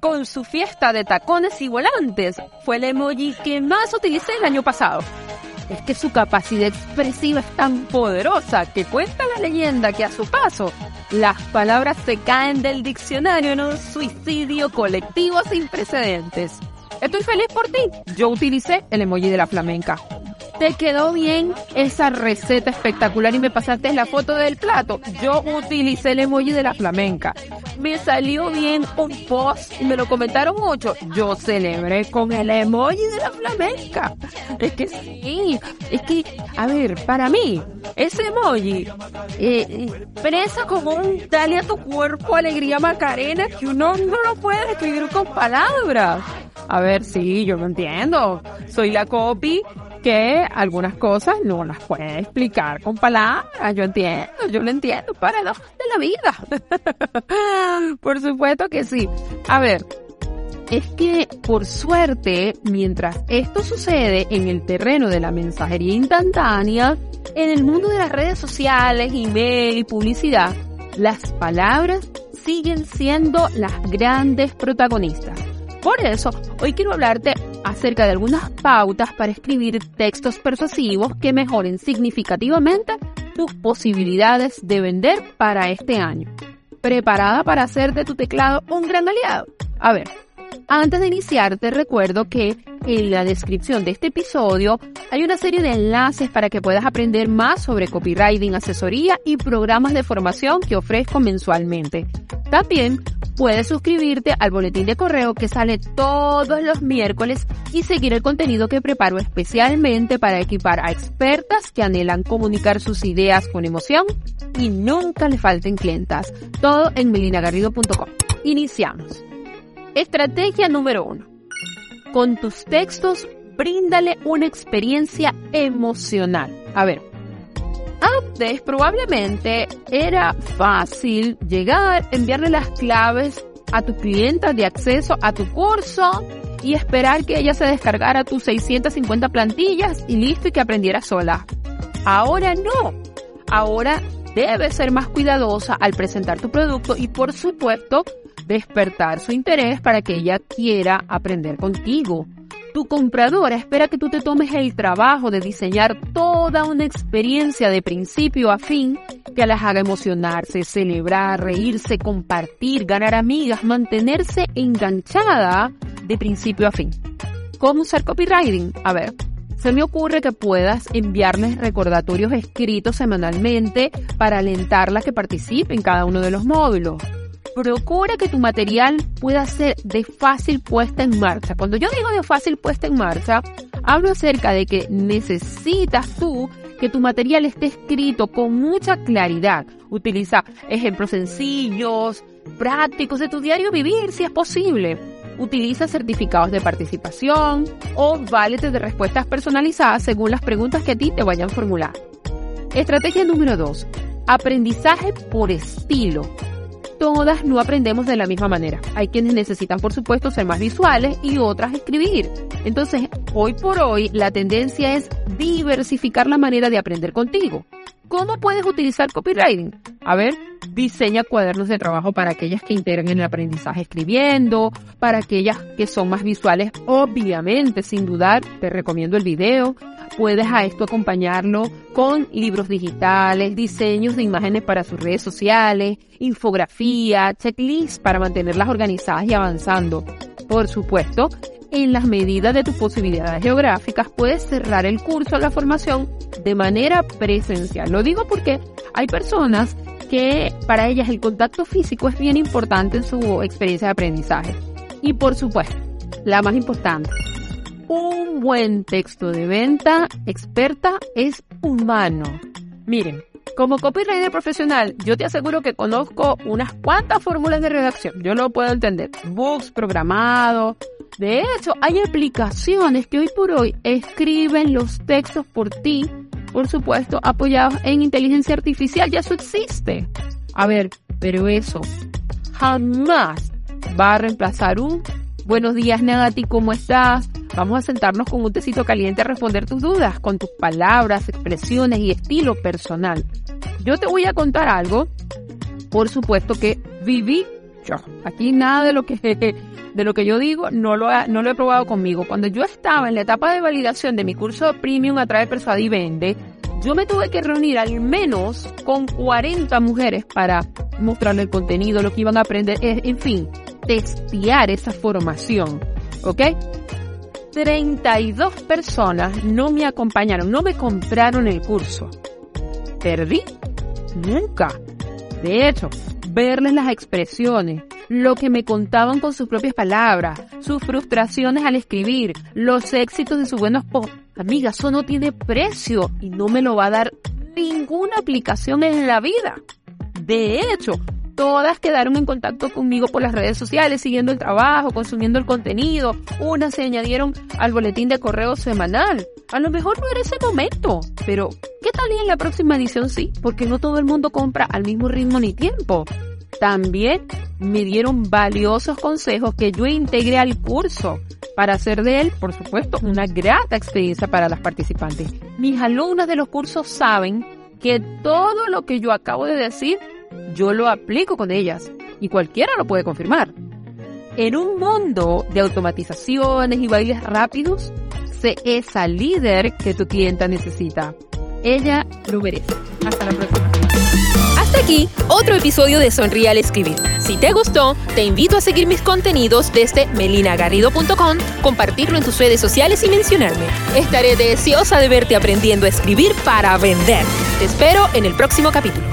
con su fiesta de tacones y volantes fue el emoji que más utilicé el año pasado. Es que su capacidad expresiva es tan poderosa que cuenta la leyenda que a su paso las palabras se caen del diccionario en un suicidio colectivo sin precedentes. Estoy feliz por ti. Yo utilicé el emoji de la flamenca. ¿Te quedó bien esa receta espectacular y me pasaste la foto del plato? Yo utilicé el emoji de la flamenca. Me salió bien un post y me lo comentaron mucho. Yo celebré con el emoji de la flamenca. Es que sí, es que, a ver, para mí, ese emoji eh, expresa como un dale a tu cuerpo alegría macarena que uno no lo puede describir con palabras. A ver, sí, yo lo entiendo. Soy la copy que algunas cosas no las puede explicar con palabras. Yo entiendo, yo lo entiendo. para de la vida. por supuesto que sí. A ver, es que por suerte, mientras esto sucede en el terreno de la mensajería instantánea, en el mundo de las redes sociales, email y publicidad, las palabras siguen siendo las grandes protagonistas. Por eso, hoy quiero hablarte acerca de algunas pautas para escribir textos persuasivos que mejoren significativamente tus posibilidades de vender para este año. ¿Preparada para hacer de tu teclado un gran aliado? A ver, antes de iniciar te recuerdo que en la descripción de este episodio hay una serie de enlaces para que puedas aprender más sobre copywriting, asesoría y programas de formación que ofrezco mensualmente. También puedes suscribirte al boletín de correo que sale todos los miércoles y seguir el contenido que preparo especialmente para equipar a expertas que anhelan comunicar sus ideas con emoción y nunca le falten clientas. Todo en melinagarrido.com. Iniciamos. Estrategia número uno. Con tus textos, bríndale una experiencia emocional. A ver, antes probablemente era fácil llegar, enviarle las claves a tu clienta de acceso a tu curso y esperar que ella se descargara tus 650 plantillas y listo y que aprendiera sola. Ahora no. Ahora debes ser más cuidadosa al presentar tu producto y por supuesto despertar su interés para que ella quiera aprender contigo. Tu compradora espera que tú te tomes el trabajo de diseñar toda una experiencia de principio a fin que las haga emocionarse, celebrar, reírse, compartir, ganar amigas, mantenerse enganchada de principio a fin. ¿Cómo usar copywriting? A ver, se me ocurre que puedas enviarles recordatorios escritos semanalmente para alentarla a que participe en cada uno de los módulos procura que tu material pueda ser de fácil puesta en marcha. Cuando yo digo de fácil puesta en marcha, hablo acerca de que necesitas tú que tu material esté escrito con mucha claridad. Utiliza ejemplos sencillos, prácticos de tu diario vivir si es posible. Utiliza certificados de participación o válete de respuestas personalizadas según las preguntas que a ti te vayan formular. Estrategia número 2. Aprendizaje por estilo todas no aprendemos de la misma manera. Hay quienes necesitan, por supuesto, ser más visuales y otras escribir. Entonces, hoy por hoy, la tendencia es diversificar la manera de aprender contigo. ¿Cómo puedes utilizar copywriting? A ver, diseña cuadernos de trabajo para aquellas que integran el aprendizaje escribiendo, para aquellas que son más visuales, obviamente, sin dudar, te recomiendo el video. Puedes a esto acompañarlo con libros digitales, diseños de imágenes para sus redes sociales, infografía, checklists para mantenerlas organizadas y avanzando. Por supuesto, en las medidas de tus posibilidades geográficas, puedes cerrar el curso o la formación de manera presencial. Lo digo porque hay personas que para ellas el contacto físico es bien importante en su experiencia de aprendizaje. Y por supuesto, la más importante, un buen texto de venta experta es humano. Miren, como copywriter profesional, yo te aseguro que conozco unas cuantas fórmulas de redacción. Yo lo puedo entender. Books programados, De hecho, hay aplicaciones que hoy por hoy escriben los textos por ti, por supuesto, apoyados en inteligencia artificial. Ya eso existe. A ver, pero eso jamás va a reemplazar un buenos días Nati, ¿cómo estás? Vamos a sentarnos con un tecito caliente a responder tus dudas con tus palabras, expresiones y estilo personal. Yo te voy a contar algo, por supuesto que viví yo. Aquí nada de lo que de lo que yo digo no lo, no lo he probado conmigo. Cuando yo estaba en la etapa de validación de mi curso premium a través de Persuade y Vende, yo me tuve que reunir al menos con 40 mujeres para mostrarle el contenido, lo que iban a aprender, en fin, testear esa formación. ¿Ok? 32 personas no me acompañaron, no me compraron el curso. ¿Perdí? Nunca. De hecho, verles las expresiones, lo que me contaban con sus propias palabras, sus frustraciones al escribir, los éxitos de sus buenos posts. Amiga, eso no tiene precio y no me lo va a dar ninguna aplicación en la vida. De hecho, todas quedaron en contacto conmigo por las redes sociales, siguiendo el trabajo, consumiendo el contenido. Unas se añadieron al boletín de correo semanal. A lo mejor no era ese momento, pero ¿qué tal y en la próxima edición sí? Porque no todo el mundo compra al mismo ritmo ni tiempo. También me dieron valiosos consejos que yo integré al curso para hacer de él, por supuesto, una grata experiencia para las participantes. Mis alumnas de los cursos saben que todo lo que yo acabo de decir, yo lo aplico con ellas y cualquiera lo puede confirmar. En un mundo de automatizaciones y bailes rápidos, sé esa líder que tu clienta necesita. Ella lo merece. Hasta la próxima. Hasta aquí otro episodio de Sonríe al Escribir. Si te gustó, te invito a seguir mis contenidos desde melinagarrido.com, compartirlo en tus redes sociales y mencionarme. Estaré deseosa de verte aprendiendo a escribir para vender. Te espero en el próximo capítulo.